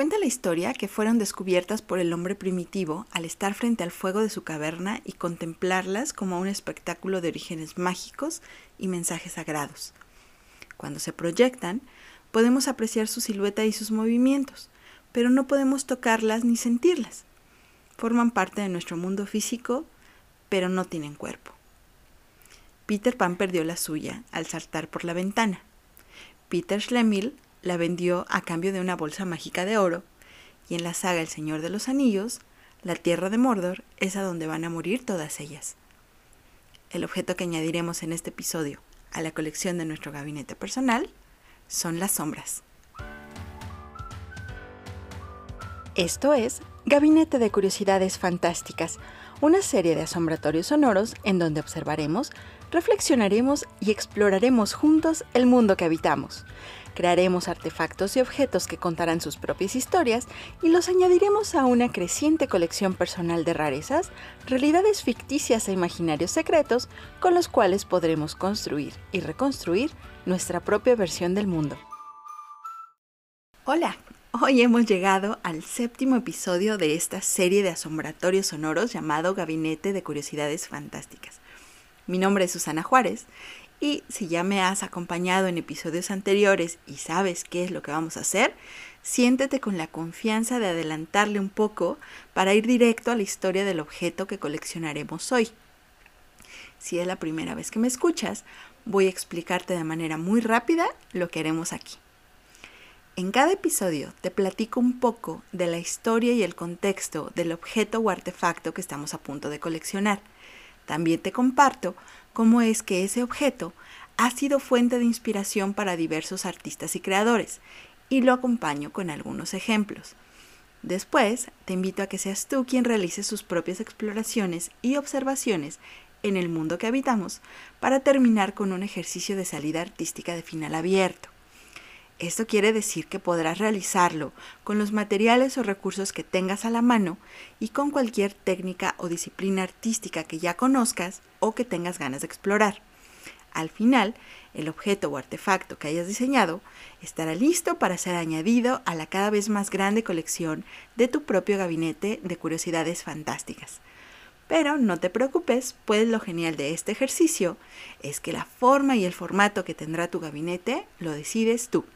Cuenta la historia que fueron descubiertas por el hombre primitivo al estar frente al fuego de su caverna y contemplarlas como un espectáculo de orígenes mágicos y mensajes sagrados. Cuando se proyectan, podemos apreciar su silueta y sus movimientos, pero no podemos tocarlas ni sentirlas. Forman parte de nuestro mundo físico, pero no tienen cuerpo. Peter Pan perdió la suya al saltar por la ventana. Peter Schlemihl la vendió a cambio de una bolsa mágica de oro, y en la saga El Señor de los Anillos, la tierra de Mordor es a donde van a morir todas ellas. El objeto que añadiremos en este episodio a la colección de nuestro gabinete personal son las sombras. Esto es Gabinete de Curiosidades Fantásticas, una serie de asombratorios sonoros en donde observaremos, reflexionaremos y exploraremos juntos el mundo que habitamos. Crearemos artefactos y objetos que contarán sus propias historias y los añadiremos a una creciente colección personal de rarezas, realidades ficticias e imaginarios secretos con los cuales podremos construir y reconstruir nuestra propia versión del mundo. Hola, hoy hemos llegado al séptimo episodio de esta serie de asombratorios sonoros llamado Gabinete de Curiosidades Fantásticas. Mi nombre es Susana Juárez y si ya me has acompañado en episodios anteriores y sabes qué es lo que vamos a hacer, siéntete con la confianza de adelantarle un poco para ir directo a la historia del objeto que coleccionaremos hoy. Si es la primera vez que me escuchas, voy a explicarte de manera muy rápida lo que haremos aquí. En cada episodio te platico un poco de la historia y el contexto del objeto o artefacto que estamos a punto de coleccionar. También te comparto cómo es que ese objeto ha sido fuente de inspiración para diversos artistas y creadores, y lo acompaño con algunos ejemplos. Después, te invito a que seas tú quien realice sus propias exploraciones y observaciones en el mundo que habitamos para terminar con un ejercicio de salida artística de final abierto. Esto quiere decir que podrás realizarlo con los materiales o recursos que tengas a la mano y con cualquier técnica o disciplina artística que ya conozcas o que tengas ganas de explorar. Al final, el objeto o artefacto que hayas diseñado estará listo para ser añadido a la cada vez más grande colección de tu propio gabinete de curiosidades fantásticas. Pero no te preocupes, pues lo genial de este ejercicio es que la forma y el formato que tendrá tu gabinete lo decides tú.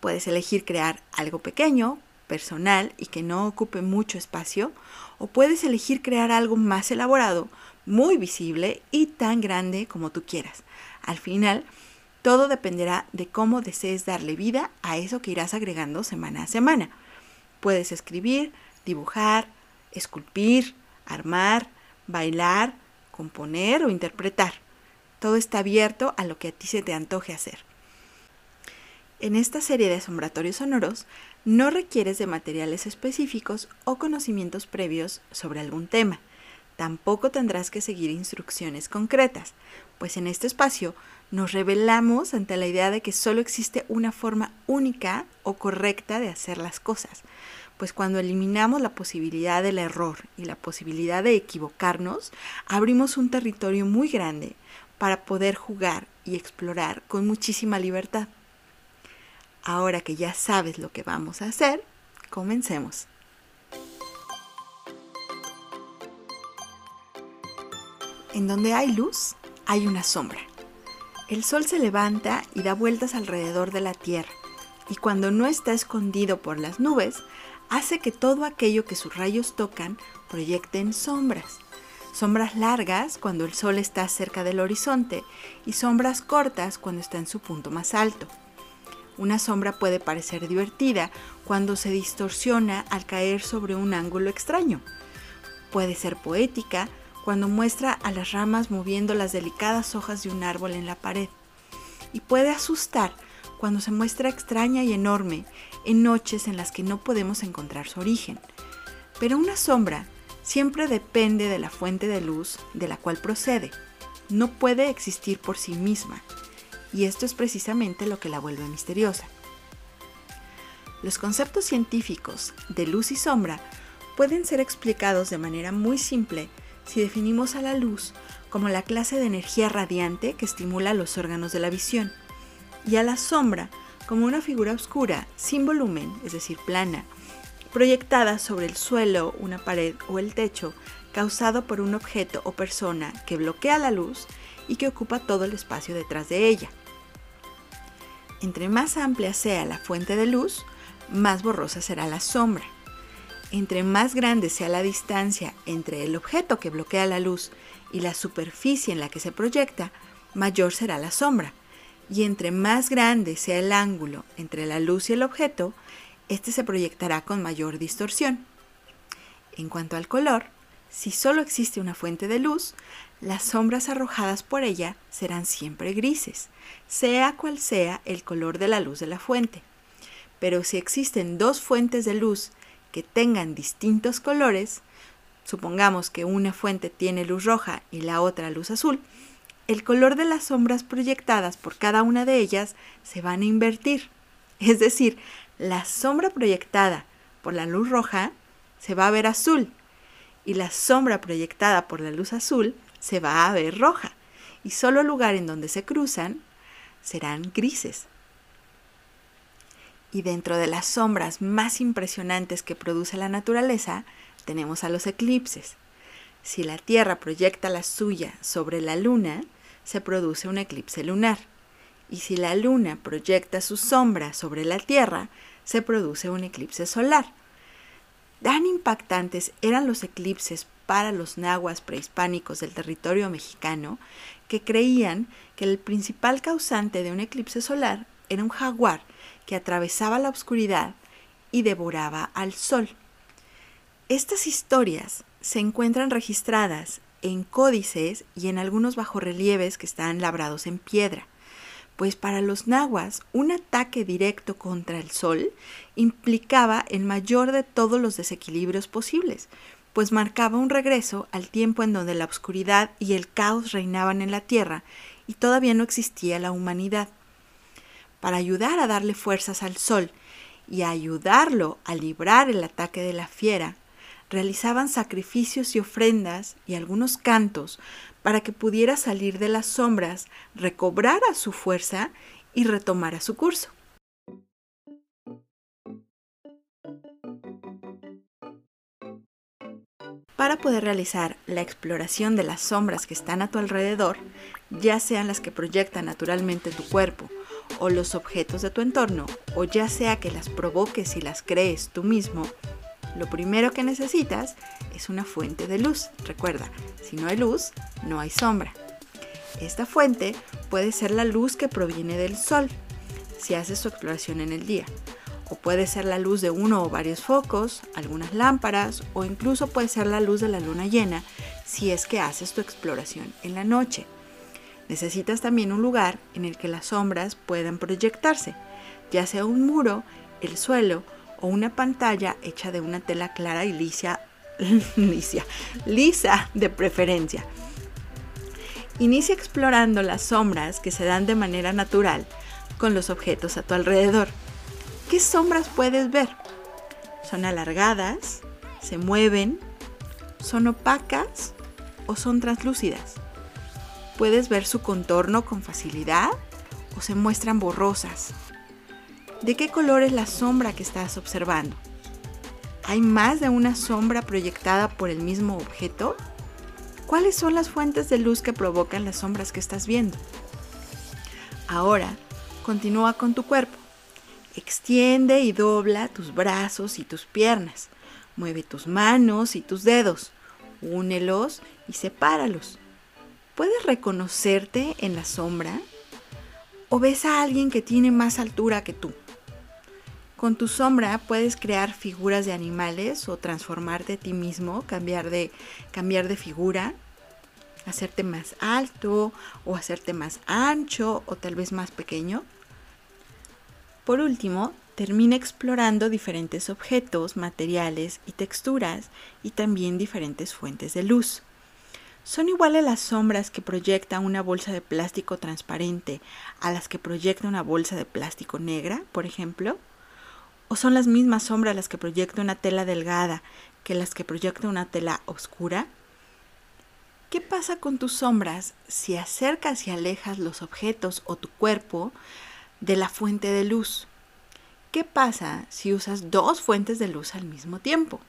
Puedes elegir crear algo pequeño, personal y que no ocupe mucho espacio, o puedes elegir crear algo más elaborado, muy visible y tan grande como tú quieras. Al final, todo dependerá de cómo desees darle vida a eso que irás agregando semana a semana. Puedes escribir, dibujar, esculpir, armar, bailar, componer o interpretar. Todo está abierto a lo que a ti se te antoje hacer. En esta serie de asombratorios sonoros no requieres de materiales específicos o conocimientos previos sobre algún tema. Tampoco tendrás que seguir instrucciones concretas, pues en este espacio nos revelamos ante la idea de que solo existe una forma única o correcta de hacer las cosas, pues cuando eliminamos la posibilidad del error y la posibilidad de equivocarnos, abrimos un territorio muy grande para poder jugar y explorar con muchísima libertad. Ahora que ya sabes lo que vamos a hacer, comencemos. En donde hay luz, hay una sombra. El sol se levanta y da vueltas alrededor de la Tierra, y cuando no está escondido por las nubes, hace que todo aquello que sus rayos tocan proyecten sombras. Sombras largas cuando el sol está cerca del horizonte y sombras cortas cuando está en su punto más alto. Una sombra puede parecer divertida cuando se distorsiona al caer sobre un ángulo extraño. Puede ser poética cuando muestra a las ramas moviendo las delicadas hojas de un árbol en la pared. Y puede asustar cuando se muestra extraña y enorme en noches en las que no podemos encontrar su origen. Pero una sombra siempre depende de la fuente de luz de la cual procede. No puede existir por sí misma y esto es precisamente lo que la vuelve misteriosa. Los conceptos científicos de luz y sombra pueden ser explicados de manera muy simple si definimos a la luz como la clase de energía radiante que estimula los órganos de la visión y a la sombra como una figura oscura, sin volumen, es decir, plana, proyectada sobre el suelo, una pared o el techo, causado por un objeto o persona que bloquea la luz y que ocupa todo el espacio detrás de ella. Entre más amplia sea la fuente de luz, más borrosa será la sombra. Entre más grande sea la distancia entre el objeto que bloquea la luz y la superficie en la que se proyecta, mayor será la sombra. Y entre más grande sea el ángulo entre la luz y el objeto, éste se proyectará con mayor distorsión. En cuanto al color, si solo existe una fuente de luz, las sombras arrojadas por ella serán siempre grises, sea cual sea el color de la luz de la fuente. Pero si existen dos fuentes de luz que tengan distintos colores, supongamos que una fuente tiene luz roja y la otra luz azul, el color de las sombras proyectadas por cada una de ellas se van a invertir. Es decir, la sombra proyectada por la luz roja se va a ver azul y la sombra proyectada por la luz azul se va a ver roja y solo el lugar en donde se cruzan serán grises. Y dentro de las sombras más impresionantes que produce la naturaleza tenemos a los eclipses. Si la Tierra proyecta la suya sobre la Luna, se produce un eclipse lunar. Y si la Luna proyecta su sombra sobre la Tierra, se produce un eclipse solar. Tan impactantes eran los eclipses para los nahuas prehispánicos del territorio mexicano que creían que el principal causante de un eclipse solar era un jaguar que atravesaba la oscuridad y devoraba al sol. Estas historias se encuentran registradas en códices y en algunos bajorrelieves que están labrados en piedra pues para los nahuas un ataque directo contra el sol implicaba el mayor de todos los desequilibrios posibles, pues marcaba un regreso al tiempo en donde la oscuridad y el caos reinaban en la tierra y todavía no existía la humanidad. Para ayudar a darle fuerzas al sol y a ayudarlo a librar el ataque de la fiera, realizaban sacrificios y ofrendas y algunos cantos para que pudiera salir de las sombras, recobrara su fuerza y retomara su curso. Para poder realizar la exploración de las sombras que están a tu alrededor, ya sean las que proyectan naturalmente tu cuerpo o los objetos de tu entorno, o ya sea que las provoques y las crees tú mismo, lo primero que necesitas es una fuente de luz. Recuerda, si no hay luz, no hay sombra. Esta fuente puede ser la luz que proviene del sol, si haces tu exploración en el día. O puede ser la luz de uno o varios focos, algunas lámparas, o incluso puede ser la luz de la luna llena si es que haces tu exploración en la noche. Necesitas también un lugar en el que las sombras puedan proyectarse, ya sea un muro, el suelo o una pantalla hecha de una tela clara y lisa, lisa, lisa de preferencia. Inicia explorando las sombras que se dan de manera natural con los objetos a tu alrededor. ¿Qué sombras puedes ver? ¿Son alargadas? ¿Se mueven? ¿Son opacas o son translúcidas? ¿Puedes ver su contorno con facilidad o se muestran borrosas? ¿De qué color es la sombra que estás observando? ¿Hay más de una sombra proyectada por el mismo objeto? ¿Cuáles son las fuentes de luz que provocan las sombras que estás viendo? Ahora, continúa con tu cuerpo. Extiende y dobla tus brazos y tus piernas. Mueve tus manos y tus dedos. Únelos y sepáralos. ¿Puedes reconocerte en la sombra? ¿O ves a alguien que tiene más altura que tú? Con tu sombra puedes crear figuras de animales o transformarte a ti mismo, cambiar de, cambiar de figura, hacerte más alto o hacerte más ancho o tal vez más pequeño. Por último, termina explorando diferentes objetos, materiales y texturas y también diferentes fuentes de luz. ¿Son iguales las sombras que proyecta una bolsa de plástico transparente a las que proyecta una bolsa de plástico negra, por ejemplo? ¿O son las mismas sombras las que proyecta una tela delgada que las que proyecta una tela oscura? ¿Qué pasa con tus sombras si acercas y alejas los objetos o tu cuerpo de la fuente de luz. ¿Qué pasa si usas dos fuentes de luz al mismo tiempo?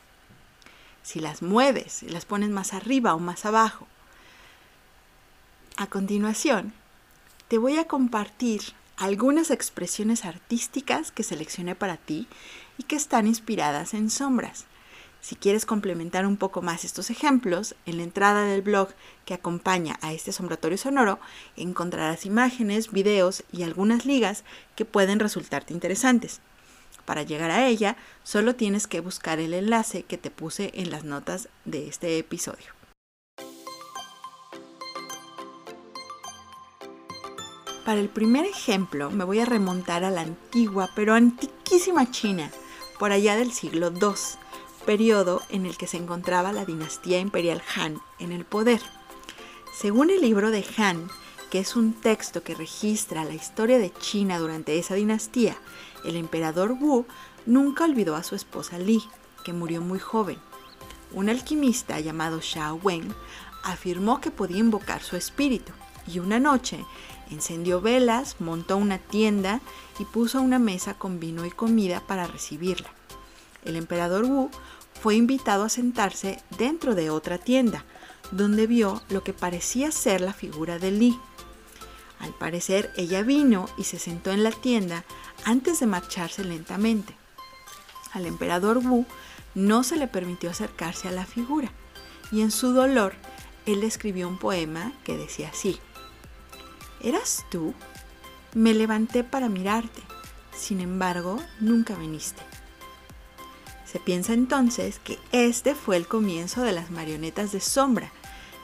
Si las mueves, y las pones más arriba o más abajo. A continuación, te voy a compartir algunas expresiones artísticas que seleccioné para ti y que están inspiradas en sombras. Si quieres complementar un poco más estos ejemplos, en la entrada del blog que acompaña a este sombratorio sonoro encontrarás imágenes, videos y algunas ligas que pueden resultarte interesantes. Para llegar a ella, solo tienes que buscar el enlace que te puse en las notas de este episodio. Para el primer ejemplo me voy a remontar a la antigua pero antiquísima China, por allá del siglo II, periodo en el que se encontraba la dinastía imperial Han en el poder. Según el libro de Han, que es un texto que registra la historia de China durante esa dinastía, el emperador Wu nunca olvidó a su esposa Li, que murió muy joven. Un alquimista llamado Xiao Wen afirmó que podía invocar su espíritu y una noche Encendió velas, montó una tienda y puso una mesa con vino y comida para recibirla. El emperador Wu fue invitado a sentarse dentro de otra tienda, donde vio lo que parecía ser la figura de Li. Al parecer ella vino y se sentó en la tienda antes de marcharse lentamente. Al emperador Wu no se le permitió acercarse a la figura y en su dolor él escribió un poema que decía así. ¿Eras tú? Me levanté para mirarte, sin embargo, nunca viniste. Se piensa entonces que este fue el comienzo de las marionetas de sombra,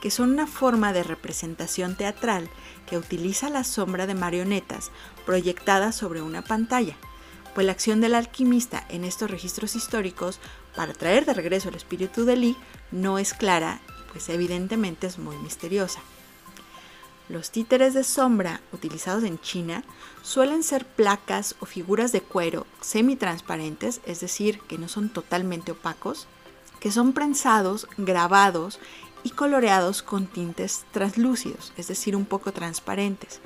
que son una forma de representación teatral que utiliza la sombra de marionetas proyectadas sobre una pantalla, pues la acción del alquimista en estos registros históricos para traer de regreso el espíritu de Li no es clara, pues evidentemente es muy misteriosa. Los títeres de sombra utilizados en China suelen ser placas o figuras de cuero semitransparentes, es decir, que no son totalmente opacos, que son prensados, grabados y coloreados con tintes translúcidos, es decir, un poco transparentes,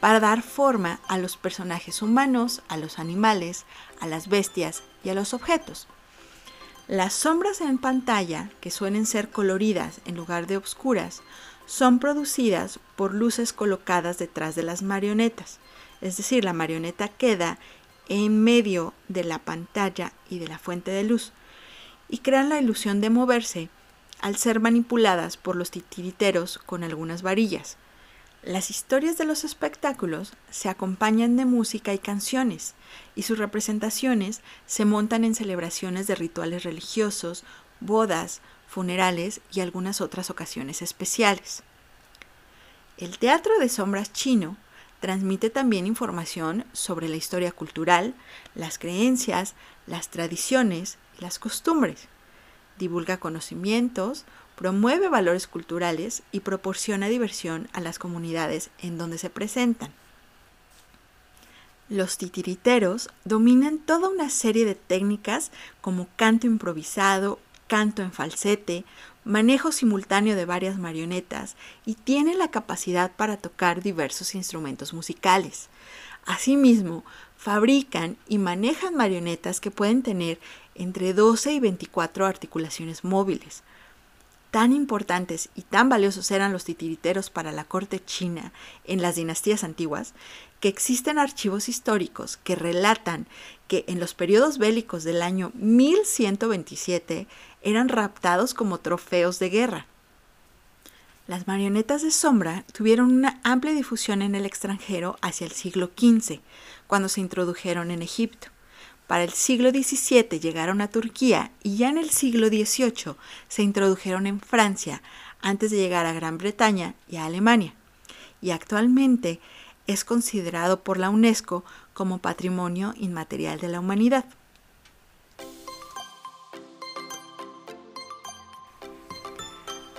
para dar forma a los personajes humanos, a los animales, a las bestias y a los objetos. Las sombras en pantalla, que suelen ser coloridas en lugar de oscuras, son producidas por luces colocadas detrás de las marionetas. Es decir, la marioneta queda en medio de la pantalla y de la fuente de luz y crean la ilusión de moverse al ser manipuladas por los titiriteros con algunas varillas. Las historias de los espectáculos se acompañan de música y canciones, y sus representaciones se montan en celebraciones de rituales religiosos, bodas, funerales y algunas otras ocasiones especiales. El teatro de sombras chino transmite también información sobre la historia cultural, las creencias, las tradiciones y las costumbres. Divulga conocimientos, promueve valores culturales y proporciona diversión a las comunidades en donde se presentan. Los titiriteros dominan toda una serie de técnicas como canto improvisado, canto en falsete, manejo simultáneo de varias marionetas y tiene la capacidad para tocar diversos instrumentos musicales. Asimismo, fabrican y manejan marionetas que pueden tener entre 12 y 24 articulaciones móviles. Tan importantes y tan valiosos eran los titiriteros para la corte china en las dinastías antiguas que existen archivos históricos que relatan que en los periodos bélicos del año 1127 eran raptados como trofeos de guerra. Las marionetas de sombra tuvieron una amplia difusión en el extranjero hacia el siglo XV, cuando se introdujeron en Egipto. Para el siglo XVII llegaron a Turquía y ya en el siglo XVIII se introdujeron en Francia antes de llegar a Gran Bretaña y a Alemania. Y actualmente es considerado por la UNESCO como Patrimonio Inmaterial de la Humanidad.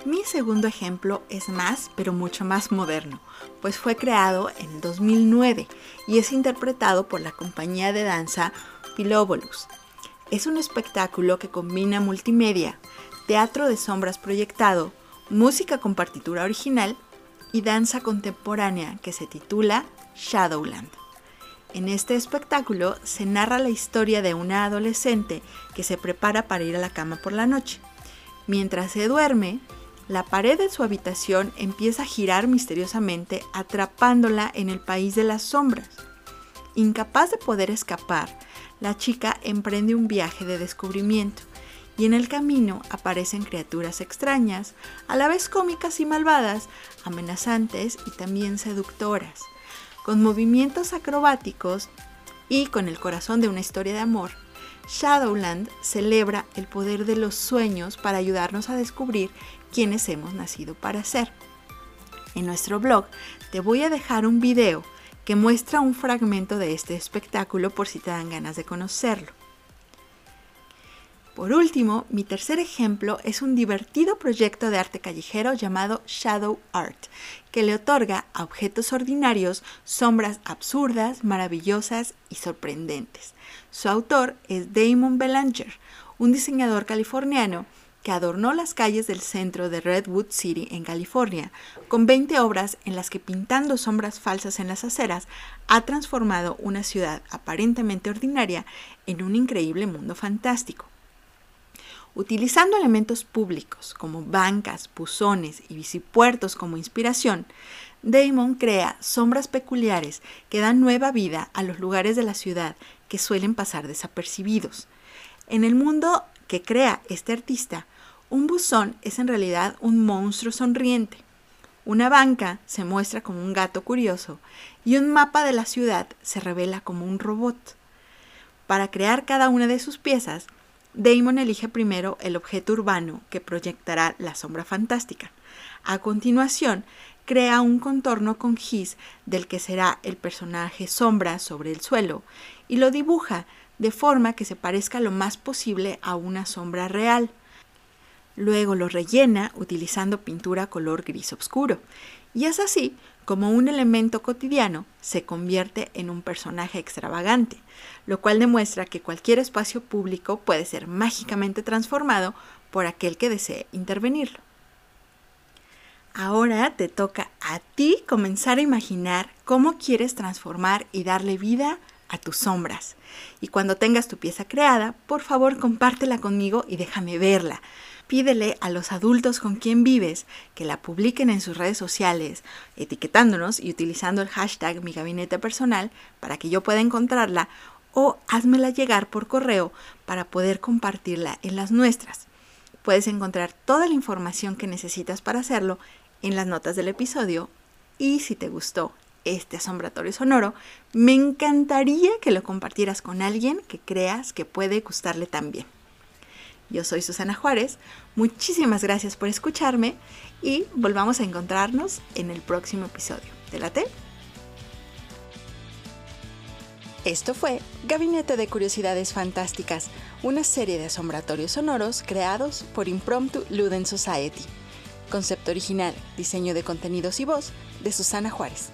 Mi segundo ejemplo es más, pero mucho más moderno, pues fue creado en 2009 y es interpretado por la compañía de danza Philobulus. Es un espectáculo que combina multimedia, teatro de sombras proyectado, música con partitura original y danza contemporánea que se titula Shadowland. En este espectáculo se narra la historia de una adolescente que se prepara para ir a la cama por la noche. Mientras se duerme, la pared de su habitación empieza a girar misteriosamente atrapándola en el país de las sombras. Incapaz de poder escapar, la chica emprende un viaje de descubrimiento y en el camino aparecen criaturas extrañas, a la vez cómicas y malvadas, amenazantes y también seductoras. Con movimientos acrobáticos y con el corazón de una historia de amor, Shadowland celebra el poder de los sueños para ayudarnos a descubrir quiénes hemos nacido para ser. En nuestro blog te voy a dejar un video que muestra un fragmento de este espectáculo por si te dan ganas de conocerlo. Por último, mi tercer ejemplo es un divertido proyecto de arte callejero llamado Shadow Art, que le otorga a objetos ordinarios sombras absurdas, maravillosas y sorprendentes. Su autor es Damon Belanger, un diseñador californiano que adornó las calles del centro de Redwood City en California, con 20 obras en las que pintando sombras falsas en las aceras ha transformado una ciudad aparentemente ordinaria en un increíble mundo fantástico. Utilizando elementos públicos como bancas, buzones y bicipuertos como inspiración, Damon crea sombras peculiares que dan nueva vida a los lugares de la ciudad que suelen pasar desapercibidos. En el mundo que crea este artista, un buzón es en realidad un monstruo sonriente. Una banca se muestra como un gato curioso y un mapa de la ciudad se revela como un robot. Para crear cada una de sus piezas, Damon elige primero el objeto urbano que proyectará la sombra fantástica. A continuación, crea un contorno con gis del que será el personaje sombra sobre el suelo y lo dibuja de forma que se parezca lo más posible a una sombra real. Luego lo rellena utilizando pintura color gris oscuro. Y es así como un elemento cotidiano se convierte en un personaje extravagante, lo cual demuestra que cualquier espacio público puede ser mágicamente transformado por aquel que desee intervenirlo. Ahora te toca a ti comenzar a imaginar cómo quieres transformar y darle vida a tus sombras. Y cuando tengas tu pieza creada, por favor compártela conmigo y déjame verla. Pídele a los adultos con quien vives que la publiquen en sus redes sociales, etiquetándonos y utilizando el hashtag mi gabinete personal para que yo pueda encontrarla o házmela llegar por correo para poder compartirla en las nuestras. Puedes encontrar toda la información que necesitas para hacerlo en las notas del episodio y si te gustó este asombratorio sonoro, me encantaría que lo compartieras con alguien que creas que puede gustarle también. Yo soy Susana Juárez, muchísimas gracias por escucharme y volvamos a encontrarnos en el próximo episodio. ¿Te late? Esto fue Gabinete de Curiosidades Fantásticas, una serie de asombratorios sonoros creados por Impromptu Luden Society. Concepto original, diseño de contenidos y voz de Susana Juárez.